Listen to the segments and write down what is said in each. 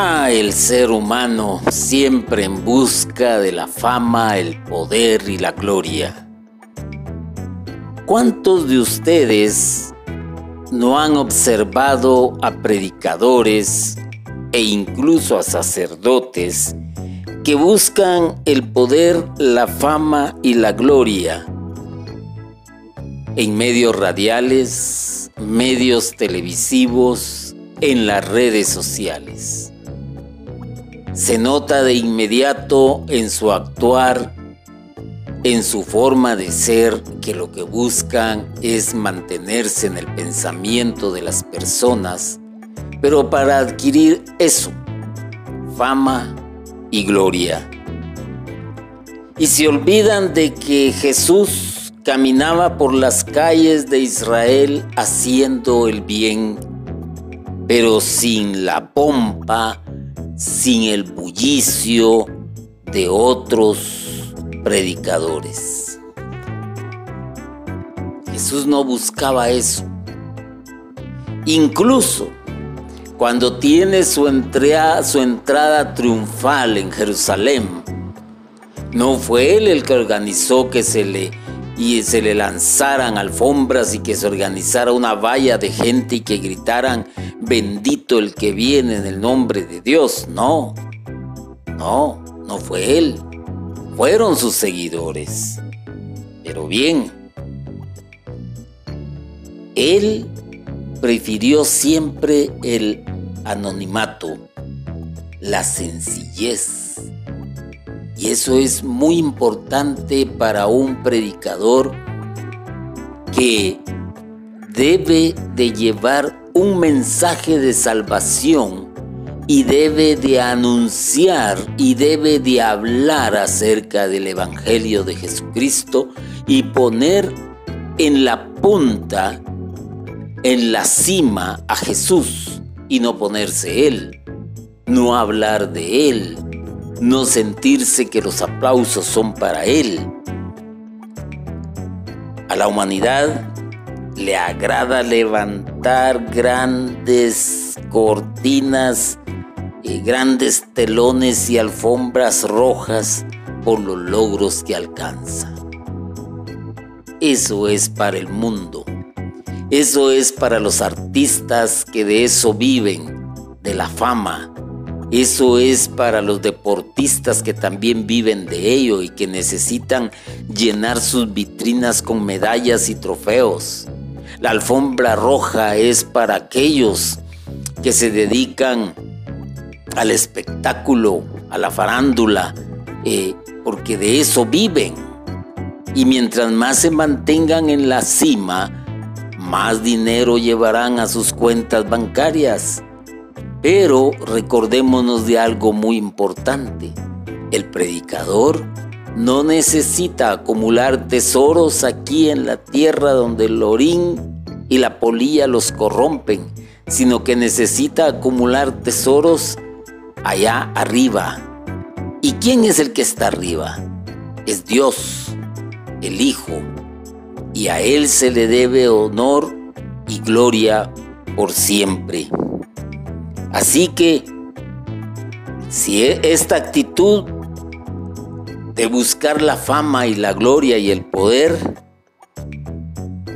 Ah, el ser humano siempre en busca de la fama, el poder y la gloria. ¿Cuántos de ustedes no han observado a predicadores e incluso a sacerdotes que buscan el poder, la fama y la gloria en medios radiales, medios televisivos, en las redes sociales? Se nota de inmediato en su actuar, en su forma de ser, que lo que buscan es mantenerse en el pensamiento de las personas, pero para adquirir eso, fama y gloria. Y se olvidan de que Jesús caminaba por las calles de Israel haciendo el bien, pero sin la pompa, sin el bullicio de otros predicadores. Jesús no buscaba eso. Incluso cuando tiene su, entrada, su entrada triunfal en Jerusalén, no fue él el que organizó que se le y se le lanzaran alfombras y que se organizara una valla de gente y que gritaran, bendito el que viene en el nombre de Dios. No, no, no fue él. Fueron sus seguidores. Pero bien, él prefirió siempre el anonimato, la sencillez y eso es muy importante para un predicador que debe de llevar un mensaje de salvación y debe de anunciar y debe de hablar acerca del Evangelio de Jesucristo y poner en la punta, en la cima a Jesús y no ponerse Él, no hablar de Él, no sentirse que los aplausos son para Él. A la humanidad le agrada levantar grandes cortinas, y grandes telones y alfombras rojas por los logros que alcanza. Eso es para el mundo. Eso es para los artistas que de eso viven, de la fama, eso es para los deportistas que también viven de ello y que necesitan llenar sus vitrinas con medallas y trofeos. La alfombra roja es para aquellos que se dedican al espectáculo, a la farándula, eh, porque de eso viven. Y mientras más se mantengan en la cima, más dinero llevarán a sus cuentas bancarias. Pero recordémonos de algo muy importante. El predicador no necesita acumular tesoros aquí en la tierra donde el orín y la polilla los corrompen, sino que necesita acumular tesoros allá arriba. ¿Y quién es el que está arriba? Es Dios, el Hijo, y a Él se le debe honor y gloria por siempre. Así que, si e, esta actitud de buscar la fama y la gloria y el poder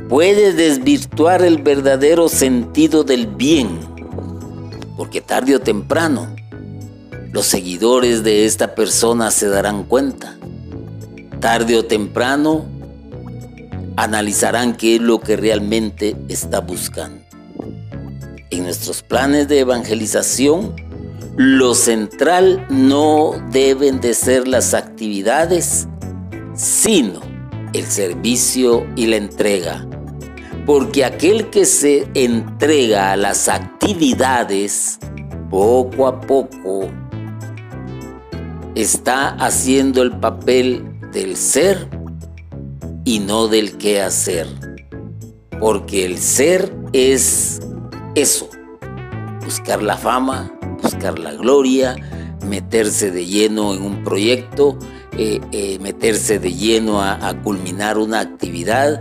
puede desvirtuar el verdadero sentido del bien, porque tarde o temprano los seguidores de esta persona se darán cuenta. Tarde o temprano analizarán qué es lo que realmente está buscando. En nuestros planes de evangelización, lo central no deben de ser las actividades, sino el servicio y la entrega. Porque aquel que se entrega a las actividades, poco a poco, está haciendo el papel del ser y no del qué hacer. Porque el ser es eso, buscar la fama, buscar la gloria, meterse de lleno en un proyecto, eh, eh, meterse de lleno a, culminar una actividad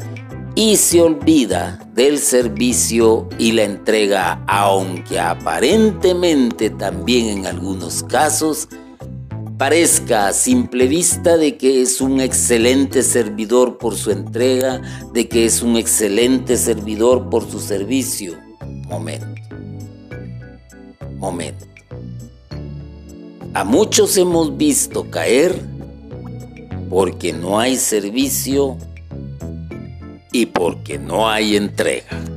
y se olvida del servicio y la entrega, aunque aparentemente también en algunos casos parezca a simple vista de que es un excelente servidor por su entrega, de que es un excelente servidor por su servicio. Momento. Momento. A muchos hemos visto caer porque no hay servicio y porque no hay entrega.